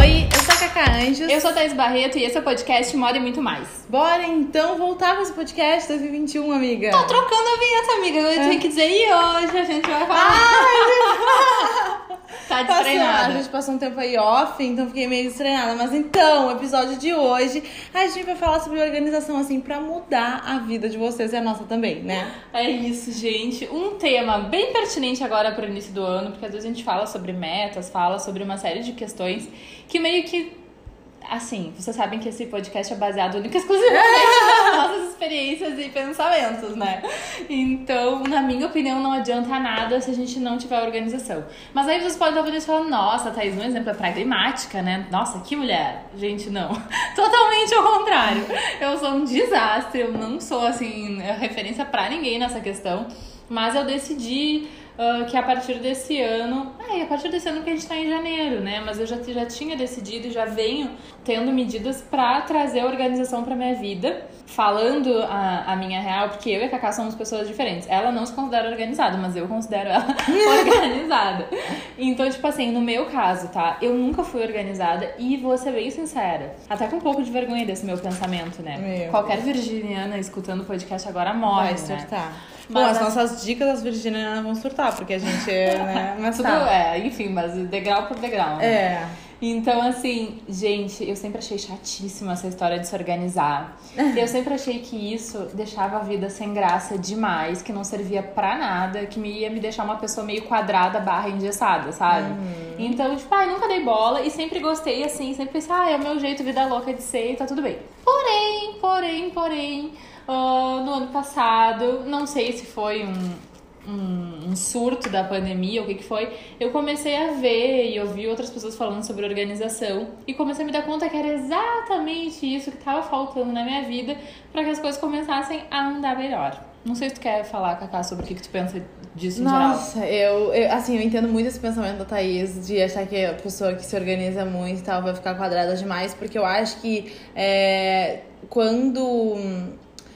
Oi, eu sou a Cacá Anjos. Eu sou a Thais Barreto e esse é o podcast Moda e Muito Mais. Bora então voltar com esse podcast 2021, amiga. Tô trocando a vinheta, amiga. Eu tenho que dizer, e hoje a gente vai falar. tá Passou, a destreinada. gente passou um tempo aí off, então fiquei meio estranhada. Mas então, o episódio de hoje, a gente vai falar sobre organização, assim, pra mudar a vida de vocês e a nossa também, né? É isso, gente. Um tema bem pertinente agora para o início do ano, porque às vezes a gente fala sobre metas, fala sobre uma série de questões que meio que. Assim, vocês sabem que esse podcast é baseado única e exclusivamente nas nossas experiências e pensamentos, né? Então, na minha opinião, não adianta nada se a gente não tiver organização. Mas aí vocês podem talvez falar, nossa, Thaís, um exemplo é pragmática, né? Nossa, que mulher. Gente, não. Totalmente ao contrário. Eu sou um desastre, eu não sou, assim, referência pra ninguém nessa questão. Mas eu decidi ah, que a partir desse ano. E a partir desse ano que a gente tá em janeiro, né? Mas eu já, já tinha decidido e já venho tendo medidas pra trazer organização pra minha vida. Falando a, a minha real, porque eu e a Cacá somos pessoas diferentes. Ela não se considera organizada, mas eu considero ela organizada. Então, tipo assim, no meu caso, tá? Eu nunca fui organizada e vou ser bem sincera. Até com um pouco de vergonha desse meu pensamento, né? Meu Qualquer virginiana escutando o podcast agora morre, vai né? surtar. Bom, Mas as as- nossas dicas das virginianas vão surtar, porque a gente é, né? Mas Tudo tá. é, enfim, mas degrau por degrau. né? É. Então, assim, gente, eu sempre achei chatíssima essa história de se organizar. Eu sempre achei que isso deixava a vida sem graça demais, que não servia pra nada, que me ia me deixar uma pessoa meio quadrada barra engessada, sabe? Então, tipo, ai, nunca dei bola e sempre gostei assim, sempre pensei, ah, é o meu jeito, vida louca de ser e tá tudo bem. Porém, porém, porém, ah, no ano passado, não sei se foi um, um, um surto da pandemia, o que que foi, eu comecei a ver e ouvir outras pessoas falando sobre organização e comecei a me dar conta que era exatamente isso que estava faltando na minha vida para que as coisas começassem a andar melhor. Não sei se tu quer falar, Cacá, sobre o que, que tu pensa disso em geral. Nossa, eu, eu, assim, eu entendo muito esse pensamento da Thaís de achar que a pessoa que se organiza muito e tal vai ficar quadrada demais, porque eu acho que é, quando.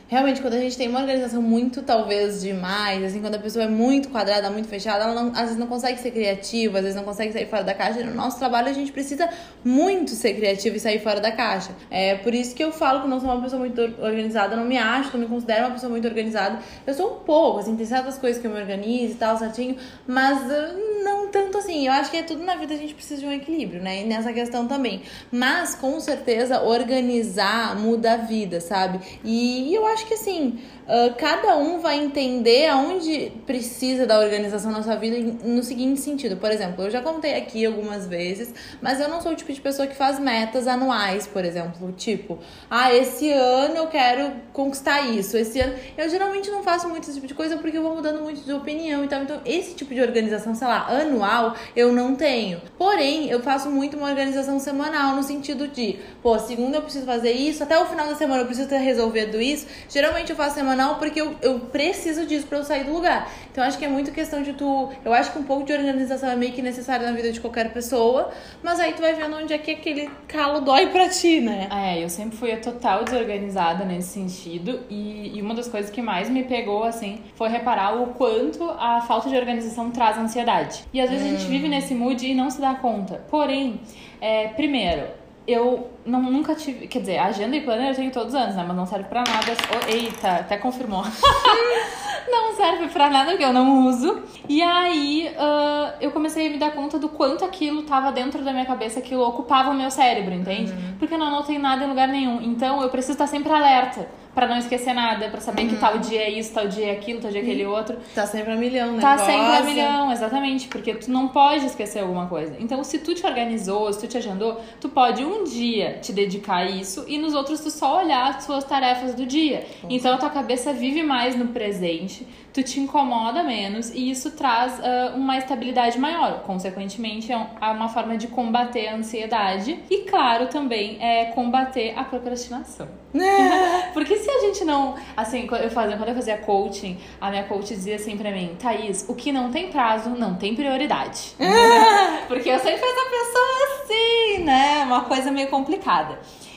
Realmente, quando a gente tem uma organização muito, talvez, demais, assim, quando a pessoa é muito quadrada, muito fechada, ela não- às vezes não consegue ser criativa, às vezes não consegue sair fora da caixa. No nosso trabalho, a gente precisa muito ser criativa e sair fora da caixa. É por isso que eu falo que eu não sou uma pessoa muito or- organizada, não me acho, não me considero uma pessoa muito organizada. Eu sou um pouco, assim, tem certas coisas que eu me organizo e tal, certinho, mas uh, tanto assim. Eu acho que é tudo na vida a gente precisa de um equilíbrio, né? E nessa questão também. Mas, com certeza, organizar muda a vida, sabe? E eu acho que assim, uh, cada um vai entender aonde precisa da organização na sua vida no seguinte sentido. Por exemplo, eu já contei aqui algumas vezes, mas eu não sou o tipo de pessoa que faz metas anuais, por exemplo. Tipo, ah, esse ano eu quero conquistar isso. Esse ano. Eu geralmente não faço muito esse tipo de coisa porque eu vou mudando muito de opinião e tal. Então, esse tipo de organização, sei lá, anual, eu não tenho. Porém, eu faço muito uma organização semanal, no sentido de, pô, segunda eu preciso fazer isso, até o final da semana eu preciso ter resolvido isso. Geralmente eu faço semanal porque eu, eu preciso disso pra eu sair do lugar. Então, acho que é muito questão de tu. Eu acho que um pouco de organização é meio que necessário na vida de qualquer pessoa, mas aí tu vai vendo onde é que aquele calo dói pra ti, né? É, eu sempre fui a total desorganizada nesse sentido e, e uma das coisas que mais me pegou, assim, foi reparar o quanto a falta de organização traz ansiedade. E às vezes a gente vive nesse mood e não se dá conta. Porém, é, primeiro, eu não, nunca tive. Quer dizer, agenda e planner eu tenho todos os anos, né? Mas não serve pra nada. Oh, eita, até confirmou. não serve pra nada porque eu não uso. E aí ah, eu comecei a me dar conta do quanto aquilo tava dentro da minha cabeça, aquilo ocupava o meu cérebro, entende? Porque eu não anotei nada em lugar nenhum. Então eu preciso estar sempre alerta. Pra não esquecer nada, pra saber que tal dia é isso, tal dia é aquilo, tal dia é aquele outro. Tá sempre a milhão, né? Tá sempre a milhão, exatamente, porque tu não pode esquecer alguma coisa. Então, se tu te organizou, se tu te agendou, tu pode um dia te dedicar a isso e nos outros tu só olhar as suas tarefas do dia. Então, a tua cabeça vive mais no presente, tu te incomoda menos e isso traz ah, uma estabilidade maior. Consequentemente, é um- é uma forma de combater a ansiedade e, claro, também é combater a procrastinação. Porque se a gente não. Assim, quando eu fazia, quando eu fazia coaching, a minha coach dizia assim pra mim: Thaís, o que não tem prazo não tem prioridade. Porque eu sempre fui essa pessoa assim, né? Uma coisa meio complicada.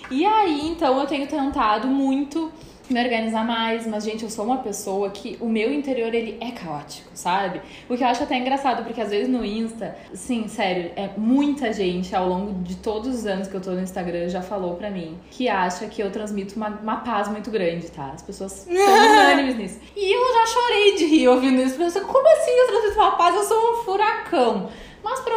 E aí, então, eu tenho tentado muito me organizar mais, mas gente, eu sou uma pessoa que o meu interior ele é caótico, sabe? O que eu acho até engraçado, porque às vezes no Insta, sim, sério, é muita gente ao longo de todos os anos que eu tô no Instagram já falou pra mim que acha que eu transmito uma, uma paz muito grande, tá? As pessoas são unânimes nisso. E eu já chorei de rir ouvindo isso, pensando, como assim eu transmito uma paz? Eu sou um furacão.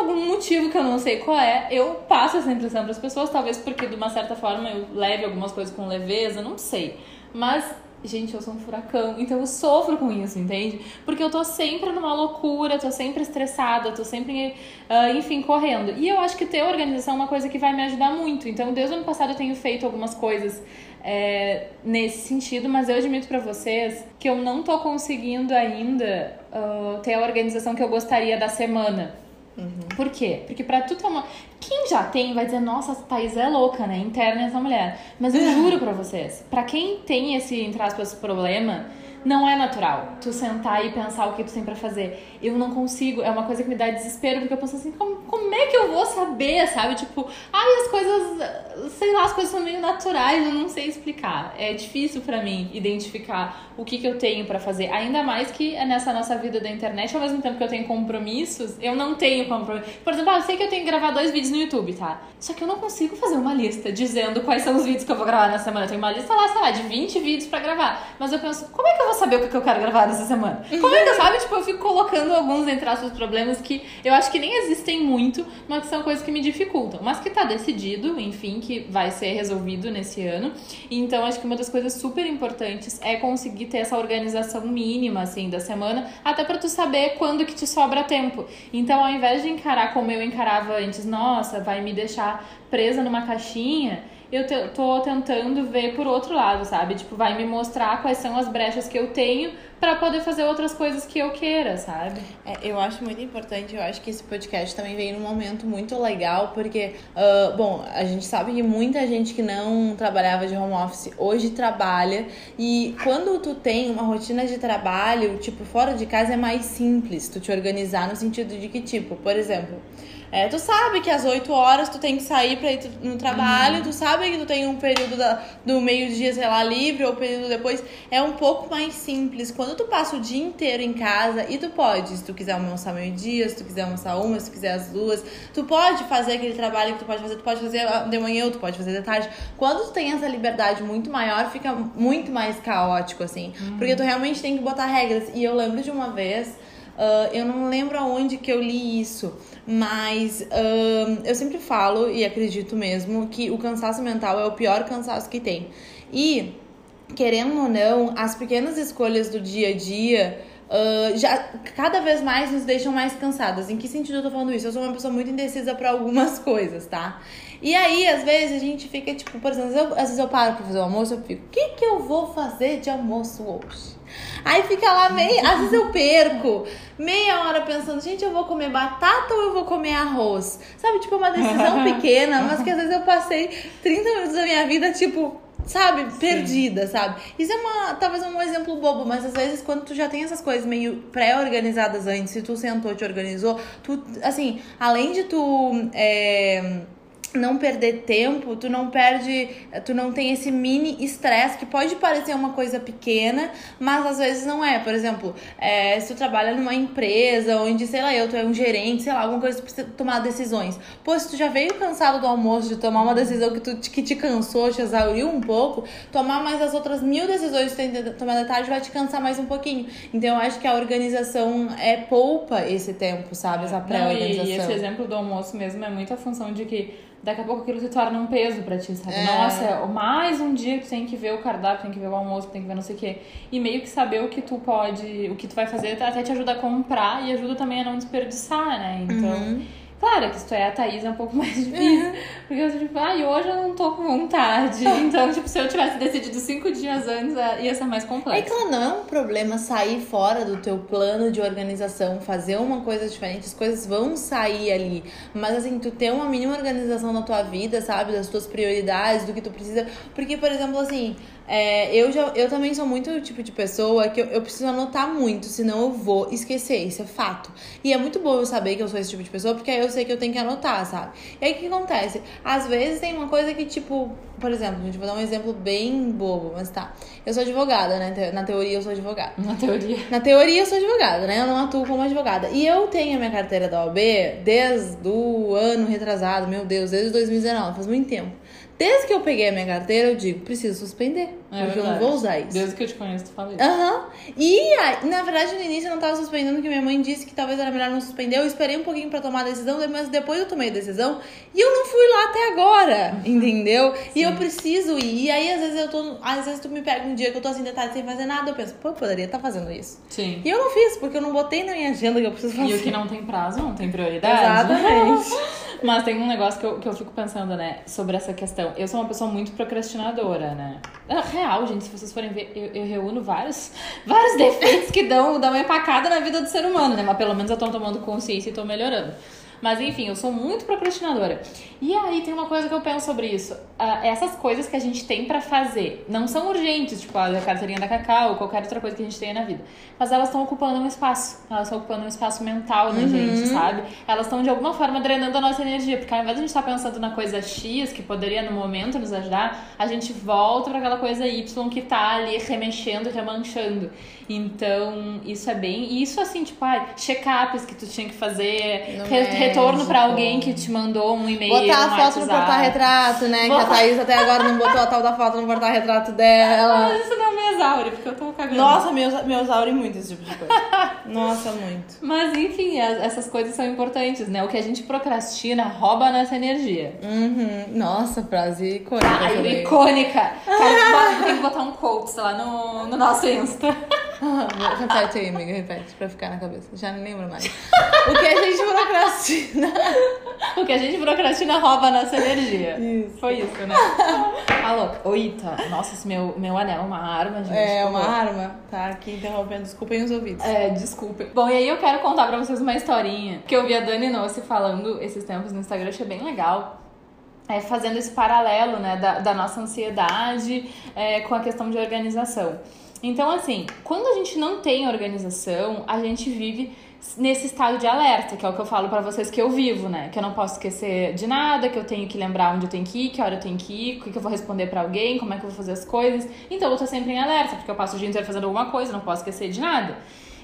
Algum motivo que eu não sei qual é, eu passo essa impressão para as pessoas, talvez porque de uma certa forma eu leve algumas coisas com leveza, não sei. Mas, gente, eu sou um furacão, então eu sofro com isso, entende? Porque eu tô sempre numa loucura, tô sempre estressada, tô sempre, uh, enfim, correndo. E eu acho que ter organização é uma coisa que vai me ajudar muito. Então, desde o ano passado eu tenho feito algumas coisas é, nesse sentido, mas eu admito para vocês que eu não tô conseguindo ainda uh, ter a organização que eu gostaria da semana. Uhum. Por quê? Porque pra tu tomar. Quem já tem vai dizer, nossa, a Thaís é louca, né? Interna essa mulher. Mas eu juro pra vocês, pra quem tem esse, entre aspas, problema não é natural tu sentar e pensar o que tu tem para fazer. Eu não consigo, é uma coisa que me dá desespero, porque eu penso assim, como, como é que eu vou saber, sabe? Tipo, ai, as coisas, sei lá, as coisas são meio naturais, eu não sei explicar. É difícil para mim identificar o que, que eu tenho para fazer. Ainda mais que é nessa nossa vida da internet, ao mesmo tempo que eu tenho compromissos, eu não tenho compromisso. Por exemplo, ah, eu sei que eu tenho que gravar dois vídeos no YouTube, tá? Só que eu não consigo fazer uma lista dizendo quais são os vídeos que eu vou gravar na semana. Eu tenho uma lista lá, sei lá, de 20 vídeos para gravar. Mas eu penso, como é que eu vou saber o que eu quero gravar nessa semana? Como é que eu sabe? Tipo, eu fico colocando alguns, entre aspas, problemas que eu acho que nem existem muito, mas que são coisas que me dificultam. Mas que tá decidido, enfim, que vai ser resolvido nesse ano. Então, acho que uma das coisas super importantes é conseguir ter essa organização mínima, assim, da semana, até para tu saber quando que te sobra tempo. Então, ao invés de encarar como eu encarava antes, nossa, vai me deixar presa numa caixinha, eu te, tô tentando ver por outro lado, sabe? Tipo, vai me mostrar quais são as brechas que eu tenho para poder fazer outras coisas que eu queira, sabe? É, eu acho muito importante, eu acho que esse podcast também veio num momento muito legal, porque, uh, bom, a gente sabe que muita gente que não trabalhava de home office hoje trabalha, e quando tu tem uma rotina de trabalho, tipo, fora de casa é mais simples tu te organizar no sentido de que, tipo, por exemplo. É, tu sabe que às 8 horas tu tem que sair pra ir no trabalho, uhum. tu sabe que tu tem um período da, do meio-dia, sei lá, livre, ou período depois. É um pouco mais simples. Quando tu passa o dia inteiro em casa e tu pode, se tu quiser almoçar meio-dia, se tu quiser almoçar uma, se tu quiser as duas, tu pode fazer aquele trabalho que tu pode fazer, tu pode fazer de manhã ou tu pode fazer de tarde. Quando tu tem essa liberdade muito maior, fica muito mais caótico, assim. Uhum. Porque tu realmente tem que botar regras. E eu lembro de uma vez. Uh, eu não lembro aonde que eu li isso, mas uh, eu sempre falo e acredito mesmo que o cansaço mental é o pior cansaço que tem. E, querendo ou não, as pequenas escolhas do dia a dia. Uh, já cada vez mais nos deixam mais cansadas. Em que sentido eu tô falando isso? Eu sou uma pessoa muito indecisa para algumas coisas, tá? E aí, às vezes, a gente fica, tipo, por exemplo, eu, às vezes eu paro pra fazer o almoço, eu fico, o que que eu vou fazer de almoço hoje? Aí fica lá meia, às vezes eu perco meia hora pensando, gente, eu vou comer batata ou eu vou comer arroz? Sabe, tipo, uma decisão pequena, mas que às vezes eu passei 30 minutos da minha vida, tipo, sabe, Sim. perdida, sabe? Isso é uma, talvez um exemplo bobo, mas às vezes quando tu já tem essas coisas meio pré-organizadas antes, se tu sentou, te organizou, tu, assim, além de tu é, não perder tempo, tu não perde, tu não tem esse mini estresse que pode parecer uma coisa pequena, mas às vezes não é. Por exemplo, é, se tu trabalha numa empresa onde, sei lá, eu, tu é um gerente, sei lá, alguma coisa que tu precisa tomar decisões. Pô, se tu já veio cansado do almoço de tomar uma decisão que, tu, que te cansou, te exauriu um pouco, tomar mais as outras mil decisões que tu tem que tomar da tarde vai te cansar mais um pouquinho. Então eu acho que a organização é poupa esse tempo, sabe? Essa pré-organização. E esse exemplo do almoço mesmo é muito a função de que daqui a pouco aquilo se torna um peso pra ti, sabe? É. Nossa, mais um dia que tu tem que ver o cardápio, tem que ver o almoço, tem que ver não sei o quê. E meio que saber o que tu pode, o que tu vai fazer, até te ajuda a comprar e ajuda também a não desperdiçar, né? Então. Uhum. Claro que se tu é a Thaís é um pouco mais difícil. Uhum. Porque eu, tipo, ai, hoje eu não tô com vontade. Então, tipo, se eu tivesse decidido cinco dias antes, é, ia ser mais complexo. É claro, não é um problema sair fora do teu plano de organização, fazer uma coisa diferente, as coisas vão sair ali. Mas assim, tu ter uma mínima organização na tua vida, sabe? Das tuas prioridades, do que tu precisa. Porque, por exemplo, assim, é, eu, já, eu também sou muito o tipo de pessoa que eu, eu preciso anotar muito, senão eu vou esquecer, isso é fato. E é muito bom eu saber que eu sou esse tipo de pessoa, porque aí eu sei que eu tenho que anotar, sabe? E aí o que acontece? Às vezes tem uma coisa que, tipo, por exemplo, gente, vou dar um exemplo bem bobo, mas tá. Eu sou advogada, né? Na teoria eu sou advogada. Na teoria. Na teoria eu sou advogada, né? Eu não atuo como advogada. E eu tenho a minha carteira da OAB desde o ano retrasado, meu Deus, desde 2019, faz muito tempo. Desde que eu peguei a minha carteira, eu digo, preciso suspender. É porque verdade. eu não vou usar isso. Desde que eu te conheço, tu falei. Aham. Uhum. E, na verdade, no início eu não tava suspendendo, porque minha mãe disse que talvez era melhor não suspender. Eu esperei um pouquinho pra tomar a decisão, mas depois eu tomei a decisão e eu não fui lá até agora, entendeu? Sim. E eu preciso ir. E aí, às vezes, eu tô. Às vezes tu me pega um dia que eu tô assim, detalhe, sem fazer nada, eu penso, pô, eu poderia estar tá fazendo isso. Sim. E eu não fiz, porque eu não botei na minha agenda que eu preciso fazer. E o que não tem prazo, não tem prioridade. Exatamente. mas tem um negócio que eu, que eu fico pensando, né, sobre essa questão. Eu sou uma pessoa muito procrastinadora, né? É real, gente, se vocês forem ver, eu, eu reúno vários, vários defeitos que dão, dão uma empacada na vida do ser humano, né? Mas pelo menos eu tô tomando consciência e tô melhorando. Mas enfim, eu sou muito procrastinadora. E aí tem uma coisa que eu penso sobre isso. Uh, essas coisas que a gente tem para fazer não são urgentes, tipo a carteirinha da Cacau ou qualquer outra coisa que a gente tenha na vida. Mas elas estão ocupando um espaço. Elas estão ocupando um espaço mental na uhum. gente, sabe? Elas estão de alguma forma drenando a nossa energia. Porque ao invés de a gente estar tá pensando na coisa X, que poderia no momento nos ajudar, a gente volta para aquela coisa Y que tá ali remexendo, remanchando. Então, isso é bem. E isso assim, tipo, ai, check-ups que tu tinha que fazer, re retorno para alguém que te mandou um e-mail. Botar a foto no porta-retrato, né? Botar... Que a Thaís até agora não botou a tal da foto no porta-retrato dela. Ah, isso não me exaure, porque eu tô cagando. Nossa, me, me exaure muito esse tipo de coisa. Nossa, muito. Mas enfim, essas coisas são importantes, né? O que a gente procrastina rouba a nossa energia. Uhum. Nossa, frase icônica. Ah, icônica! Cara, tem que botar um quote, lá, no, no nosso Insta. repete aí, amiga, repete, pra ficar na cabeça. Já não lembro mais. O que a gente procrastina. o que a gente procrastina rouba a nossa energia. Isso. Foi isso, né? Alô, oita. Nossa, esse meu, meu anel é uma arma, gente. É, uma arma. Tá aqui interrompendo. Desculpem os ouvidos. É, desculpem. Bom, e aí eu quero contar pra vocês uma historinha que eu vi a Dani Nossi falando esses tempos no Instagram, achei bem legal. É, fazendo esse paralelo né, da, da nossa ansiedade é, com a questão de organização. Então, assim, quando a gente não tem organização, a gente vive nesse estado de alerta, que é o que eu falo para vocês que eu vivo, né? Que eu não posso esquecer de nada, que eu tenho que lembrar onde eu tenho que ir, que hora eu tenho que ir, o que eu vou responder para alguém, como é que eu vou fazer as coisas. Então eu tô sempre em alerta, porque eu passo o dia inteiro fazendo alguma coisa, não posso esquecer de nada.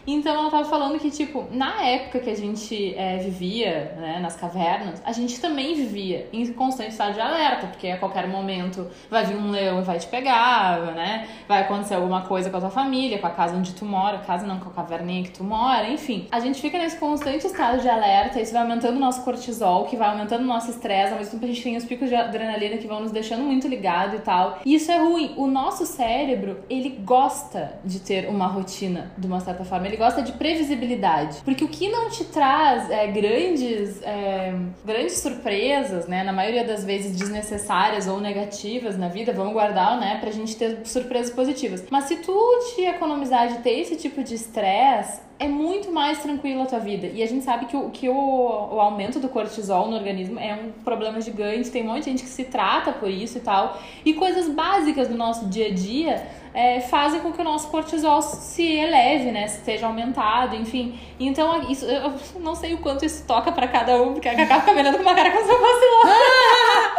Então ela tava falando que, tipo, na época que a gente é, vivia, né, nas cavernas, a gente também vivia em constante estado de alerta, porque a qualquer momento vai vir um leão e vai te pegar, né? Vai acontecer alguma coisa com a tua família, com a casa onde tu mora, casa não, com a caverninha que tu mora, enfim. A gente fica nesse constante estado de alerta, isso vai aumentando o nosso cortisol, que vai aumentando o nosso estresse, ao mesmo tempo a gente tem os picos de adrenalina que vão nos deixando muito ligado e tal. E isso é ruim. O nosso cérebro, ele gosta de ter uma rotina, de uma certa forma. Ele gosta de previsibilidade. Porque o que não te traz é, grandes, é, grandes surpresas, né? Na maioria das vezes desnecessárias ou negativas na vida, vamos guardar, né? Pra gente ter surpresas positivas. Mas se tu te economizar de ter esse tipo de estresse, é muito mais tranquila a tua vida. E a gente sabe que, o, que o, o aumento do cortisol no organismo é um problema gigante, tem um monte de gente que se trata por isso e tal. E coisas básicas do nosso dia a dia é, fazem com que o nosso cortisol se eleve, né? Esteja aumentado, enfim. Então, isso, eu não sei o quanto isso toca para cada um, porque a Cacá fica me olhando com uma cara como se eu fosse louca.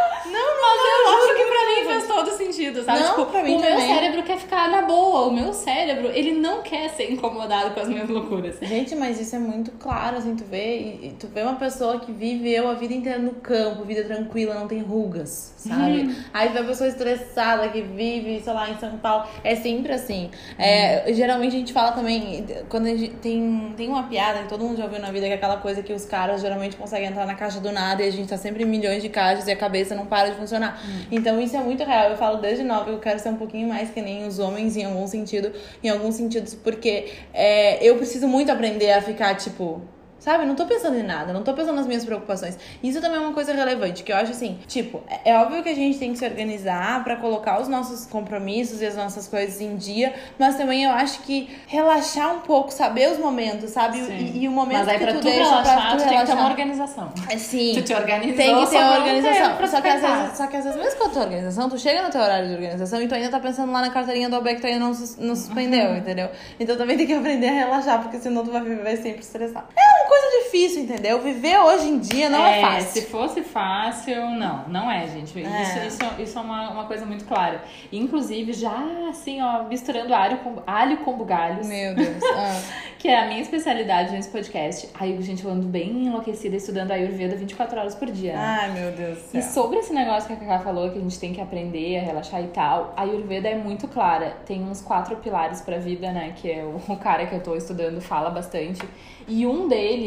Mas eu acho que pra mim faz todo sentido, sabe? Não, tipo, pra mim o também. meu cérebro quer ficar na boa. O meu cérebro, ele não quer ser incomodado com as minhas loucuras. Gente, mas isso é muito claro, assim, tu vê, e, tu vê uma pessoa que viveu a vida inteira no campo, vida tranquila, não tem rugas, sabe? Hum. Aí vê a pessoa estressada que vive, sei lá, em São Paulo. É sempre assim. É, hum. Geralmente a gente fala também, quando a gente tem, tem uma piada que todo mundo já ouviu na vida, que é aquela coisa que os caras geralmente conseguem entrar na caixa do nada e a gente tá sempre em milhões de caixas e a cabeça não para de funcionar. Hum. Então isso é muito real. Eu falo desde nova, eu quero ser um pouquinho mais que nem os homens em algum sentido, em alguns sentidos, porque é, eu preciso muito aprender a ficar, tipo, Sabe? Não tô pensando em nada, não tô pensando nas minhas preocupações. Isso também é uma coisa relevante, que eu acho assim, tipo, é, é óbvio que a gente tem que se organizar para colocar os nossos compromissos e as nossas coisas em dia, mas também eu acho que relaxar um pouco, saber os momentos, sabe? E, e, o momento mas aí que pra tu, tu deixa relaxar, pra tu tu relaxar. tem que ter uma organização. É, Sim. Tu te organizou, Tem que ter uma um organização. pra Só que, às vezes, só que às vezes, mesmo com a tua organização, tu chega no teu horário de organização e tu ainda tá pensando lá na carteirinha do OB que tu ainda não, não suspendeu, entendeu? Então também tem que aprender a relaxar, porque senão tu vai viver sempre estressado. É uma coisa difícil, entendeu? Viver hoje em dia não é, fácil. Se fosse fácil, não, não é, gente. É. Isso, isso, isso é uma, uma coisa muito clara. Inclusive, já assim, ó, misturando alho com, alho com bugalhos, Meu Deus. Ah. que é a minha especialidade nesse podcast. Aí, gente, eu ando bem enlouquecida estudando Ayurveda 24 horas por dia. né? Ai, meu Deus do E céu. sobre esse negócio que a Cacá falou, que a gente tem que aprender a relaxar e tal, a Ayurveda é muito clara. Tem uns quatro pilares pra vida, né? Que é o, o cara que eu tô estudando fala bastante. E um deles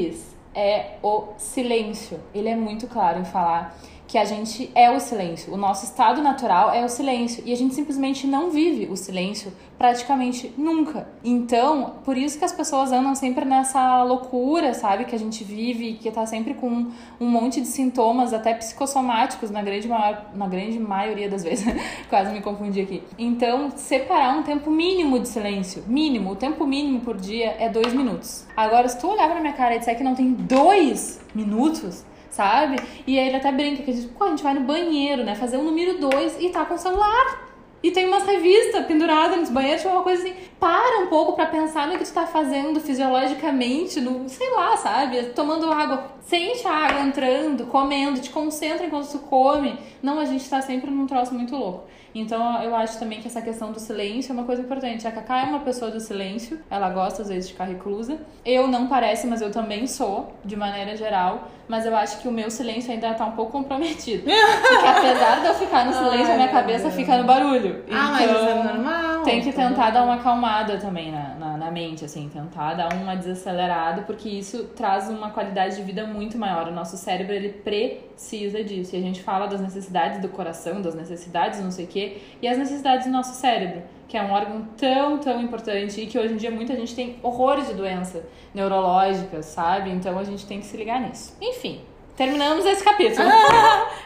é o silêncio. Ele é muito claro em falar que a gente é o silêncio. O nosso estado natural é o silêncio. E a gente simplesmente não vive o silêncio praticamente nunca. Então, por isso que as pessoas andam sempre nessa loucura, sabe? Que a gente vive, que tá sempre com um monte de sintomas, até psicossomáticos, na grande, maior, na grande maioria das vezes. Quase me confundi aqui. Então, separar um tempo mínimo de silêncio. Mínimo. O tempo mínimo por dia é dois minutos. Agora, se tu olhar pra minha cara e disser que não tem dois minutos, sabe? E ele até brinca que a gente, pô, a gente vai no banheiro, né? Fazer o número dois e tá com o celular. E tem umas revistas penduradas nos banheiros, tipo, uma coisa assim. Para um pouco pra pensar no que tu tá fazendo fisiologicamente, no, sei lá, sabe? Tomando água. Sente a água entrando, comendo, te concentra enquanto tu come. Não, a gente tá sempre num troço muito louco. Então eu acho também que essa questão do silêncio é uma coisa importante. A Cacá é uma pessoa do silêncio, ela gosta às vezes de ficar reclusa. Eu não parece, mas eu também sou, de maneira geral. Mas eu acho que o meu silêncio ainda tá um pouco comprometido. Porque apesar de eu ficar no silêncio, Ai, a minha cabeça fica no barulho. Ah, mas então, isso é normal. tem que tá tentar dar uma acalmada também na, na, mente, assim, tentar dar uma desacelerada, porque isso traz uma qualidade de vida muito maior. O nosso cérebro, ele precisa disso. E a gente fala das necessidades do coração, das necessidades não sei o quê, e as necessidades do nosso cérebro, que é um órgão tão, tão importante e que hoje em dia muita gente tem horrores de doença neurológica, sabe? Então a gente tem que se ligar nisso. Enfim, terminamos esse capítulo.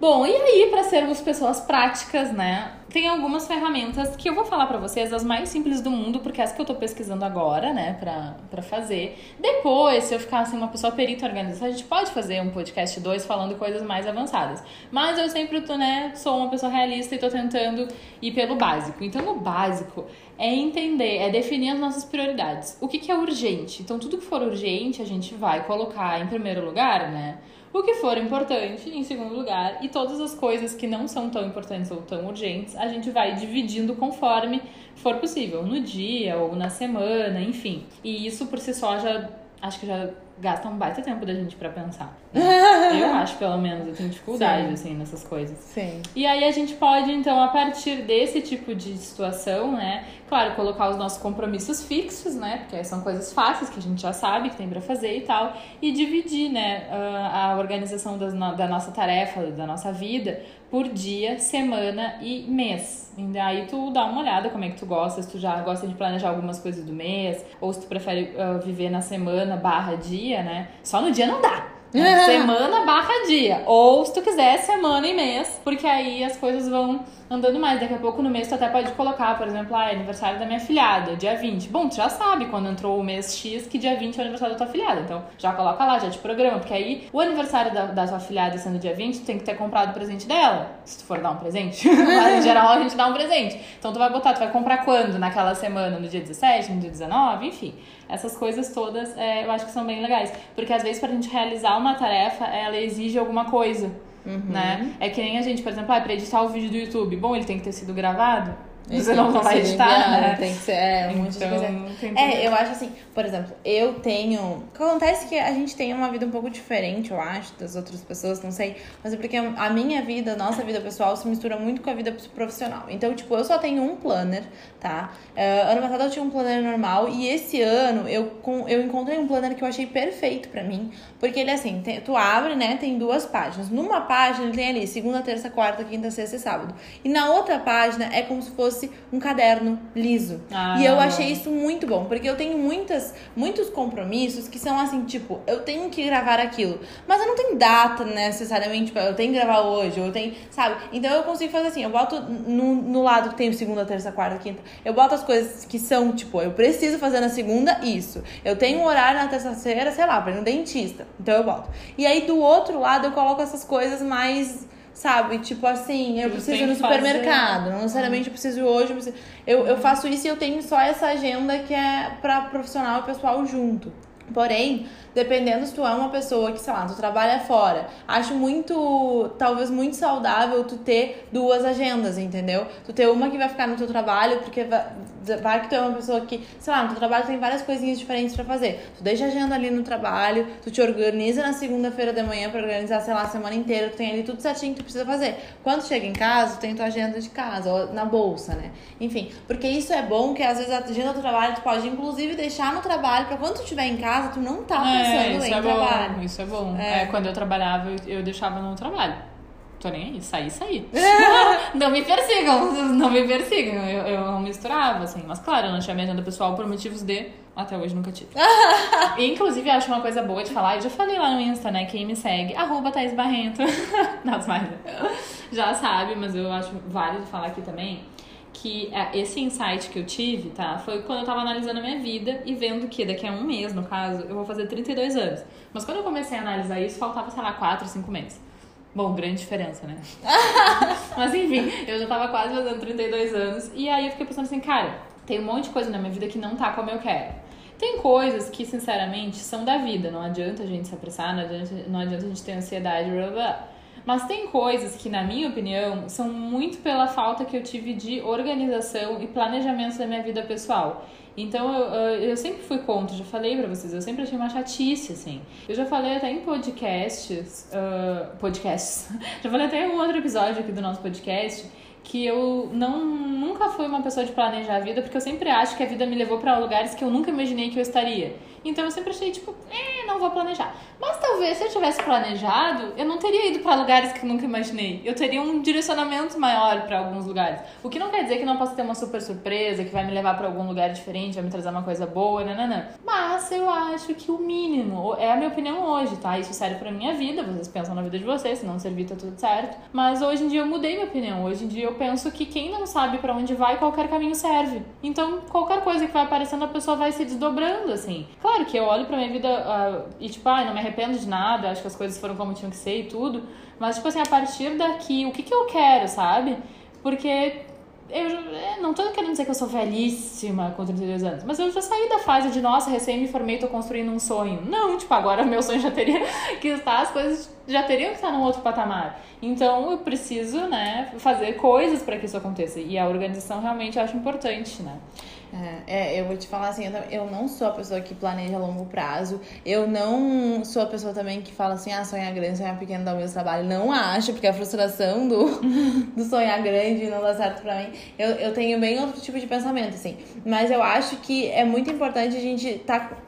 Bom, e aí, para sermos pessoas práticas, né? Tem algumas ferramentas que eu vou falar pra vocês, as mais simples do mundo, porque é as que eu tô pesquisando agora, né, pra, pra fazer. Depois, se eu ficar assim, uma pessoa perita em organização, a gente pode fazer um podcast 2 falando coisas mais avançadas. Mas eu sempre tô, né, sou uma pessoa realista e tô tentando ir pelo básico. Então, o básico é entender, é definir as nossas prioridades. O que, que é urgente? Então, tudo que for urgente, a gente vai colocar em primeiro lugar, né? O que for importante em segundo lugar e todas as coisas que não são tão importantes ou tão urgentes, a gente vai dividindo conforme for possível, no dia ou na semana, enfim. E isso por si só já acho que já gasta um baita tempo da gente pra pensar. né? Eu acho, pelo menos, eu tenho dificuldade Sim. assim nessas coisas. Sim. E aí a gente pode, então, a partir desse tipo de situação, né? Claro, colocar os nossos compromissos fixos, né? Porque são coisas fáceis que a gente já sabe que tem pra fazer e tal. E dividir, né? a a organização da nossa tarefa, da nossa vida, por dia, semana e mês. E aí tu dá uma olhada como é que tu gosta, se tu já gosta de planejar algumas coisas do mês, ou se tu prefere ah, viver na semana barra dia, né? Só no dia não dá. né? semana barra dia. Ou se tu quiser, semana e mês, porque aí as coisas vão andando mais. Daqui a pouco no mês tu até pode colocar, por exemplo, ah, é aniversário da minha filhada, dia 20. Bom, tu já sabe quando entrou o mês X que dia 20 é o aniversário da tua filhada. Então já coloca lá, já te programa, porque aí o aniversário da, da tua filhada sendo dia 20, tu tem que ter comprado o presente dela. Se tu for dar um presente. Mas em geral a gente dá um presente. Então tu vai botar, tu vai comprar quando? Naquela semana, no dia 17, no dia 19, enfim. Essas coisas todas é, eu acho que são bem legais. Porque às vezes pra gente realizar uma tarefa, ela exige alguma coisa. Né? É que nem a gente, por exemplo, ah, pra editar o vídeo do YouTube. Bom, ele tem que ter sido gravado. Você não vai editar, né? Tem que ser, é, um monte de Então, coisa. É, eu acho assim, por exemplo, eu tenho. Acontece que a gente tem uma vida um pouco diferente, eu acho, das outras pessoas, não sei. Mas é porque a minha vida, a nossa vida pessoal, se mistura muito com a vida profissional. Então, tipo, eu só tenho um planner, tá? Eh, ano passado eu tinha um planner normal e esse ano eu, com, eu encontrei um planner que eu achei perfeito pra mim. Porque ele é assim, tem- tu abre, né? Tem duas páginas. Numa página ele tem ali segunda, terça, quarta, quinta, sexta e sábado. E na outra página é como se fosse fosse um caderno liso. Ah. E eu achei isso muito bom, porque eu tenho muitas, muitos compromissos que são assim, tipo, eu tenho que gravar aquilo, mas eu não tenho data necessariamente, tipo, eu tenho que gravar hoje, ou eu tenho, sabe? Então eu consigo fazer assim, eu boto no, no lado que tem segunda, terça, quarta, quinta, eu boto as coisas que são, tipo, eu preciso fazer na segunda isso. Eu tenho um horário na terça-feira, sei lá, pra ir no dentista. Então eu boto. E aí do outro lado eu coloco essas coisas mais sabe? Tipo assim, eu preciso ir no que fazer. supermercado. Não necessariamente eu preciso ir hoje. Eu, preciso- eu, eu faço isso e eu tenho só essa agenda que é pra profissional e pessoal junto. Porém, dependendo se tu é uma pessoa que, sei lá, tu trabalha fora, acho muito, talvez muito saudável tu ter duas agendas, entendeu? Tu ter uma que vai ficar no teu trabalho, porque vai, que tu é uma pessoa que, sei lá, no teu trabalho tem várias coisinhas diferentes pra fazer. Tu deixa a agenda ali no trabalho, tu te organiza na segunda-feira de manhã pra organizar, sei lá, a semana inteira, tu tem ali tudo certinho que tu precisa fazer. Quando chega em casa, tu tem tua agenda de casa, ou na bolsa, né? Enfim, porque isso é bom, que às vezes a agenda do trabalho tu pode inclusive deixar no trabalho pra quando tu estiver em casa, tu não tá pensando É, isso em é trabalho. bom, isso é bom. É. É, quando eu trabalhava, eu, eu deixava no trabalho. Tô nem aí, saí, saí. não me persigam, não me persigam. Eu, eu não misturava, assim. Mas claro, eu não tinha minha agenda pessoal por motivos de. Até hoje nunca tive. E, Inclusive, eu acho uma coisa boa de falar, eu já falei lá no Insta, né? Quem me segue, arroba Thaís Barrento. Nas mais, já sabe, mas eu acho válido falar aqui também que é, esse insight que eu tive, tá? Foi quando eu tava analisando a minha vida e vendo que daqui a um mês, no caso, eu vou fazer 32 anos. Mas quando eu comecei a analisar isso, faltava, sei lá, 4, 5 meses. Bom, grande diferença, né? Mas enfim, eu já tava quase fazendo 32 anos. E aí eu fiquei pensando assim, cara, tem um monte de coisa na minha vida que não tá como eu quero. Tem coisas que, sinceramente, são da vida. Não adianta a gente se apressar, não adianta, não adianta a gente ter ansiedade, blá blá. Mas tem coisas que, na minha opinião, são muito pela falta que eu tive de organização e planejamento da minha vida pessoal. Então eu, eu sempre fui contra, já falei pra vocês, eu sempre achei uma chatice, assim. Eu já falei até em podcasts, ah, podcasts, já falei até em um outro episódio aqui do nosso podcast, que eu não nunca fui uma pessoa de planejar a vida, porque eu sempre acho que a vida me levou pra lugares que eu nunca imaginei que eu estaria. Então eu sempre achei, tipo, é, não vou planejar. Mas talvez se eu tivesse planejado, eu não teria ido pra lugares que eu nunca imaginei. Eu teria um direcionamento maior pra alguns lugares. O que não quer dizer que não possa ter uma super surpresa, que vai me levar pra algum lugar diferente, vai me trazer uma coisa boa, nananã. Mas eu acho que o mínimo, é a minha opinião hoje, tá? Isso serve pra minha vida, vocês pensam na vida de vocês, se não servir tá tudo certo. Mas hoje em dia eu mudei minha opinião. Hoje em dia eu penso que quem não sabe pra onde vai, qualquer caminho serve. Então, qualquer coisa que vai aparecendo, a pessoa vai se desdobrando, assim. Claro que eu olho pra minha vida ah, e, tipo, ai, não me arrependo de nada, acho que as coisas foram como tinham que ser e tudo. Mas, tipo assim, a partir daqui, o que que eu quero, sabe? Porque eu é, não tô querendo dizer que eu sou velhíssima com 32 anos, mas eu já saí da fase de, nossa, recém me formei, tô construindo um sonho. Não, tipo, agora meu sonho já teria que estar, as coisas já teriam que estar num outro patamar. Então eu preciso, né, fazer coisas para que isso aconteça. E a organização realmente eu acho importante, né? É, é, eu vou te falar assim, eu, não sou a pessoa que planeja a longo prazo. Eu não sou a pessoa também que fala assim, ah, sonhar grande, sonhar pequeno dá o mesmo trabalho. Não acho, porque a frustração do, do sonhar grande não dá certo pra mim. Eu, eu tenho bem outro tipo de pensamento, assim. Mas eu acho que é muito importante a gente estar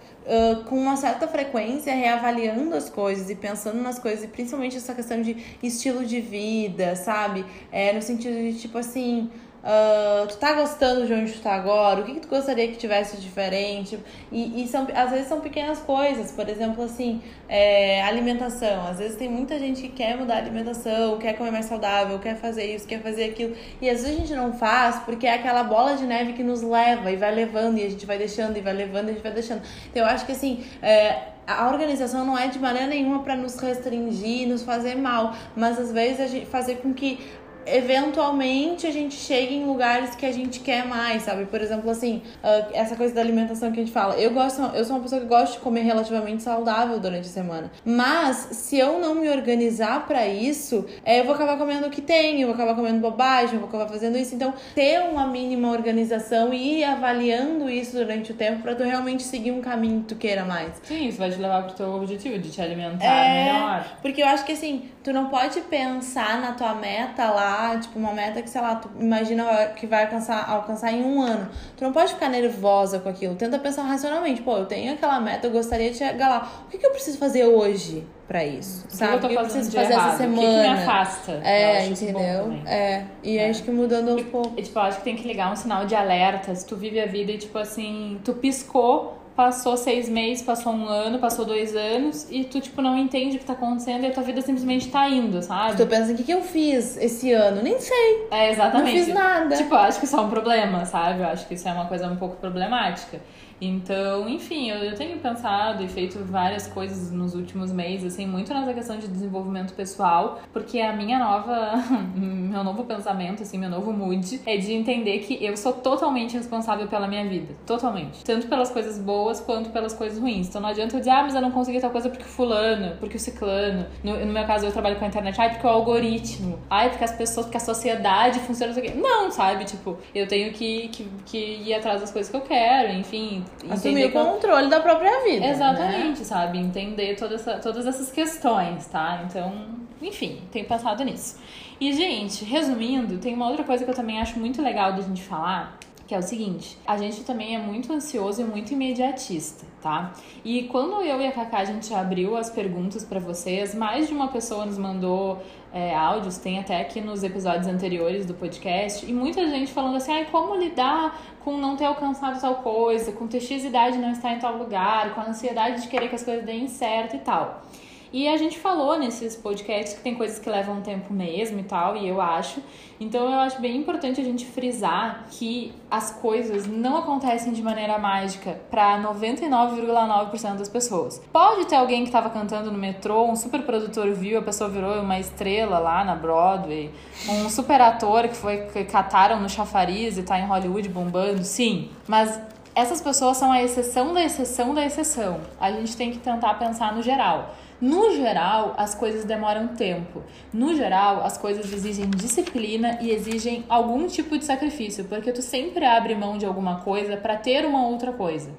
com uma certa frequência reavaliando as coisas e pensando nas coisas, e principalmente essa questão de estilo de vida, sabe? É, no sentido de tipo assim. Ah, tu tá gostando de onde tu tá agora? O que, que tu gostaria que tivesse diferente? E, e são, às vezes são pequenas coisas, por exemplo, assim, é, alimentação. Às vezes tem muita gente que quer mudar a alimentação, quer comer mais saudável, quer fazer isso, quer fazer aquilo. E às vezes a gente não faz porque é aquela bola de neve que nos leva e vai levando, e a gente vai deixando, e vai levando, e a gente vai deixando. Então eu acho que assim. É, a organização não é de maneira nenhuma para nos restringir, nos fazer mal, mas às vezes a gente fazer com que eventualmente a gente chegue em lugares que a gente quer mais, sabe? Por exemplo, assim, ah, essa coisa da alimentação que a gente fala. Eu gosto, eu sou uma pessoa que gosta de comer relativamente saudável durante a semana. Mas se eu não me organizar para isso, é, eu vou acabar comendo o que tem, eu vou acabar comendo bobagem, eu vou acabar fazendo isso. Então, ter uma mínima organização e ir avaliando isso durante o tempo para tu realmente seguir um caminho que tu queira mais. Sim, isso vai te levar pro teu objetivo de te alimentar É. melhor. Porque eu acho que assim, tu não pode pensar na tua meta lá botar, tipo, uma meta que, sei lá, tu imagina que vai alcançar, alcançar em um ano. Tu não pode ficar nervosa com aquilo. Tenta pensar racionalmente. Pô, eu tenho aquela meta, eu gostaria de chegar lá. O que, que eu preciso fazer hoje pra isso? O sabe? que eu tô o que eu preciso fazer errado? essa semana? O que, que me afasta? É, entendeu? É. E É. acho que mudando aos poucos. E, tipo, eu acho que tem que ligar um sinal de alerta. Se tu vive a vida e, tipo assim, tu piscou, passou seis meses, passou um ano, passou dois anos, e tu, tipo, não entende o que tá acontecendo e a tua vida simplesmente tá indo, sabe? Tu pensa, o que, que eu fiz esse ano? Nem sei. É, exatamente. Não fiz nada. Tipo, eu acho que isso é um problema, sabe? Eu acho que isso é uma coisa um pouco problemática. Então, enfim, eu, eu tenho pensado e feito várias coisas nos últimos meses, assim, muito nessa questão de desenvolvimento pessoal, porque a minha nova, meu novo pensamento, assim, meu novo mood é de entender que eu sou totalmente responsável pela minha vida. Totalmente. Tanto pelas coisas boas quanto pelas coisas ruins. Então não adianta eu dizer, ah, mas eu não consegui tal coisa porque fulano, porque o ciclano. No, no meu caso, eu trabalho com a internet, ai, porque o algoritmo, ai, porque as pessoas, porque a sociedade funciona, não sei o quê. Não, sabe? Tipo, eu tenho que, que, que ir atrás das coisas que eu quero, enfim. Assumir o eu- controle da própria vida. né? Exatamente, sabe? Entender toda essa- todas essas questões, tá? Então, enfim, tenho pensado nisso. E, gente, resumindo, tem uma outra coisa que eu também acho muito legal da gente falar, que é o seguinte: a gente também é muito ansioso e muito imediatista, tá? E quando eu e a Cacá a gente abriu as perguntas pra vocês, mais de uma pessoa nos mandou é, áudios, tem até aqui nos episódios anteriores do podcast, e muita gente falando assim, ai, como lidar com não ter alcançado tal coisa, com ter X idade não estar em tal lugar, com a ansiedade de querer que as coisas deem certo e tal. E a gente falou nesses podcasts que tem coisas que levam tempo mesmo e tal, e eu acho. Então eu acho bem importante a gente frisar que as coisas não acontecem de maneira mágica para 99,9% das pessoas. Pode ter alguém que estava cantando no metrô, um super produtor viu, a pessoa virou uma estrela lá na Broadway, um super ator que foi que cataram no chafariz e tá em Hollywood bombando, sim. Mas essas pessoas são a exceção da exceção da exceção. A gente tem que tentar pensar no geral. No geral, as coisas demoram tempo. No geral, as coisas exigem disciplina e exigem algum tipo de sacrifício, porque tu sempre abre mão de alguma coisa para ter uma outra coisa.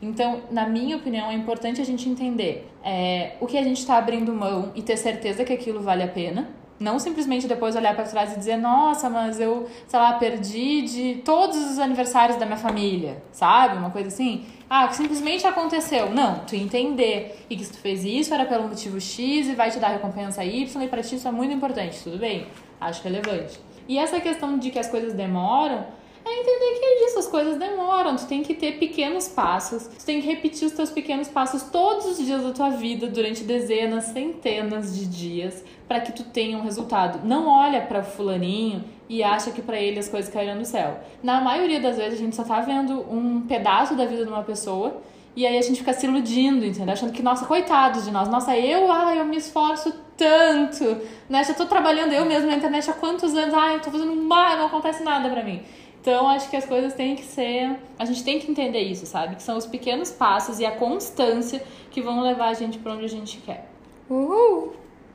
Então, na minha opinião, é importante a gente entender é, o que a gente está abrindo mão e ter certeza que aquilo vale a pena. Não simplesmente depois olhar para trás e dizer, nossa, mas eu, sei lá, perdi de todos os aniversários da minha família, sabe? Uma coisa assim. Ah, que simplesmente aconteceu. Não, tu entender e que se tu fez isso era pelo motivo X e vai te dar recompensa Y e pra ti isso é muito importante, tudo bem? Acho relevante. E essa questão de que as coisas demoram é entender que é disso, as coisas demoram. Tu tem que ter pequenos passos, tu tem que repetir os teus pequenos passos todos os dias da tua vida, durante dezenas, centenas de dias, para que tu tenha um resultado. Não olha para fulaninho e acha que para ele as coisas caíram do céu. Na maioria das vezes a gente só tá vendo um pedaço da vida de uma pessoa e aí a gente fica se iludindo, entendeu? Achando que, nossa, coitados de nós. Nossa, eu, ah, eu me esforço tanto, né? Já tô trabalhando eu mesmo na internet há quantos anos? Ah, eu tô fazendo mal, não acontece nada pra mim. Então, acho que as coisas têm que ser. A gente tem que entender isso, sabe? Que são os pequenos passos e a constância que vão levar a gente pra onde a gente quer. Uhul!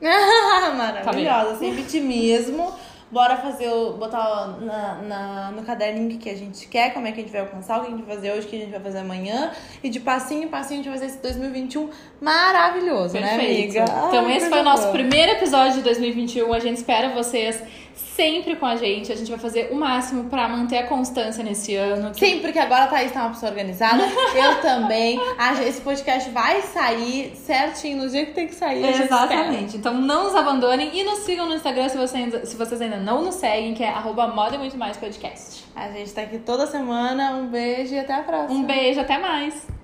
Maravilhosa, sem vitimismo. Bora fazer o. botar na, na- no caderninho o que a gente quer, como é que a gente vai alcançar, o que a gente vai fazer hoje, o que a gente vai fazer amanhã. E de passinho em passinho a gente vai fazer esse 2021 maravilhoso, né, Perfeito. amiga? Então, Ai, esse foi o nosso primeiro episódio de 2021. A gente espera vocês sempre com a gente. A gente vai fazer o máximo pra manter a constância nesse ano. Sim, porque agora a Thaís tá uma pessoa organizada. eu também. Esse podcast vai sair certinho no dia que tem que sair. Exatamente. Então não nos abandonem e nos sigam no Instagram se, você ainda- se vocês ainda não nos seguem, que é arroba Moda e Muito Mais Podcast. A gente tá aqui toda semana. Um beijo e até a próxima. Um beijo, até mais!